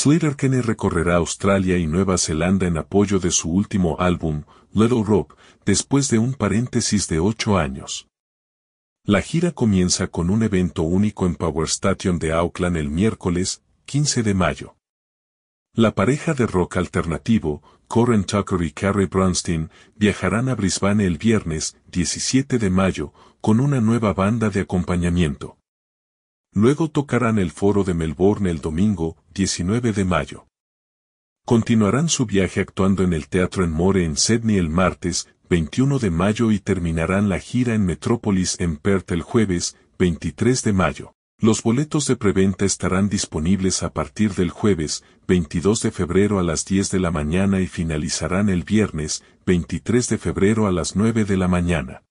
Sleater-Kinney recorrerá Australia y Nueva Zelanda en apoyo de su último álbum, Little Rock, después de un paréntesis de ocho años. La gira comienza con un evento único en Power Station de Auckland el miércoles, 15 de mayo. La pareja de rock alternativo, Corin Tucker y Carrie Bronstein, viajarán a Brisbane el viernes, 17 de mayo, con una nueva banda de acompañamiento. Luego tocarán el foro de Melbourne el domingo, 19 de mayo. Continuarán su viaje actuando en el Teatro en More en Sydney el martes, 21 de mayo y terminarán la gira en Metrópolis en Perth el jueves, 23 de mayo. Los boletos de preventa estarán disponibles a partir del jueves, 22 de febrero a las 10 de la mañana y finalizarán el viernes, 23 de febrero a las 9 de la mañana.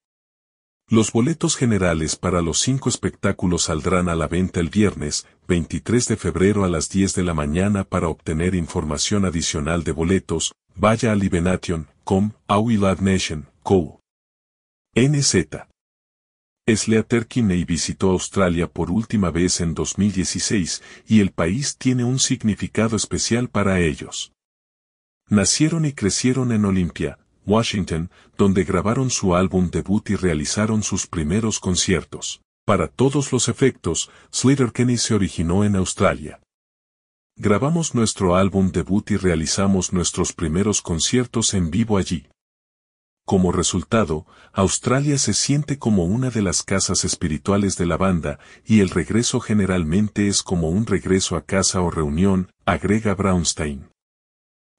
Los boletos generales para los cinco espectáculos saldrán a la venta el viernes, 23 de febrero a las 10 de la mañana para obtener información adicional de boletos, vaya a libenation.com, Nation, Co. NZ. Sleater Kinney visitó Australia por última vez en 2016 y el país tiene un significado especial para ellos. Nacieron y crecieron en Olympia, Washington, donde grabaron su álbum debut y realizaron sus primeros conciertos. Para todos los efectos, Kenny se originó en Australia. Grabamos nuestro álbum debut y realizamos nuestros primeros conciertos en vivo allí. Como resultado, Australia se siente como una de las casas espirituales de la banda, y el regreso generalmente es como un regreso a casa o reunión, agrega Brownstein.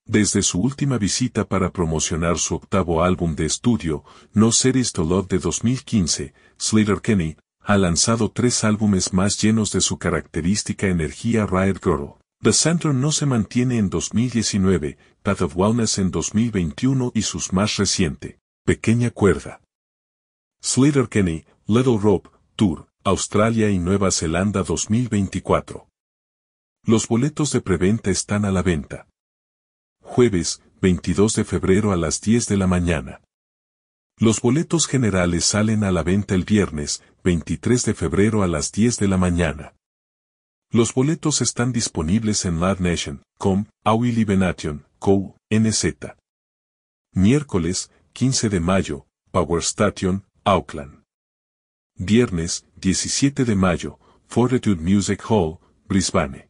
Desde su última visita para promocionar su octavo álbum de estudio, No Series to Love de 2015, Slater Kenny, ha lanzado tres álbumes más llenos de su característica energía Riot Girl. The Center no se mantiene en 2019, Path of Wellness en 2021 y sus más reciente, Pequeña Cuerda. Slater Kenny, Little Rope, Tour, Australia y Nueva Zelanda 2024. Los boletos de preventa están a la venta jueves, 22 de febrero a las 10 de la mañana. Los boletos generales salen a la venta el viernes, 23 de febrero a las 10 de la mañana. Los boletos están disponibles en Live Nation, com, Aui Co, NZ. Miércoles, 15 de mayo, Power Station, Auckland. Viernes, 17 de mayo, Fortitude Music Hall, Brisbane.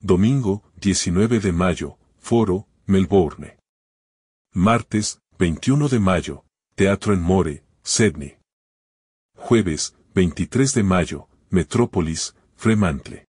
Domingo, 19 de mayo, Foro, Melbourne. Martes, 21 de mayo, Teatro en More, Sydney. Jueves, 23 de mayo, Metrópolis, Fremantle.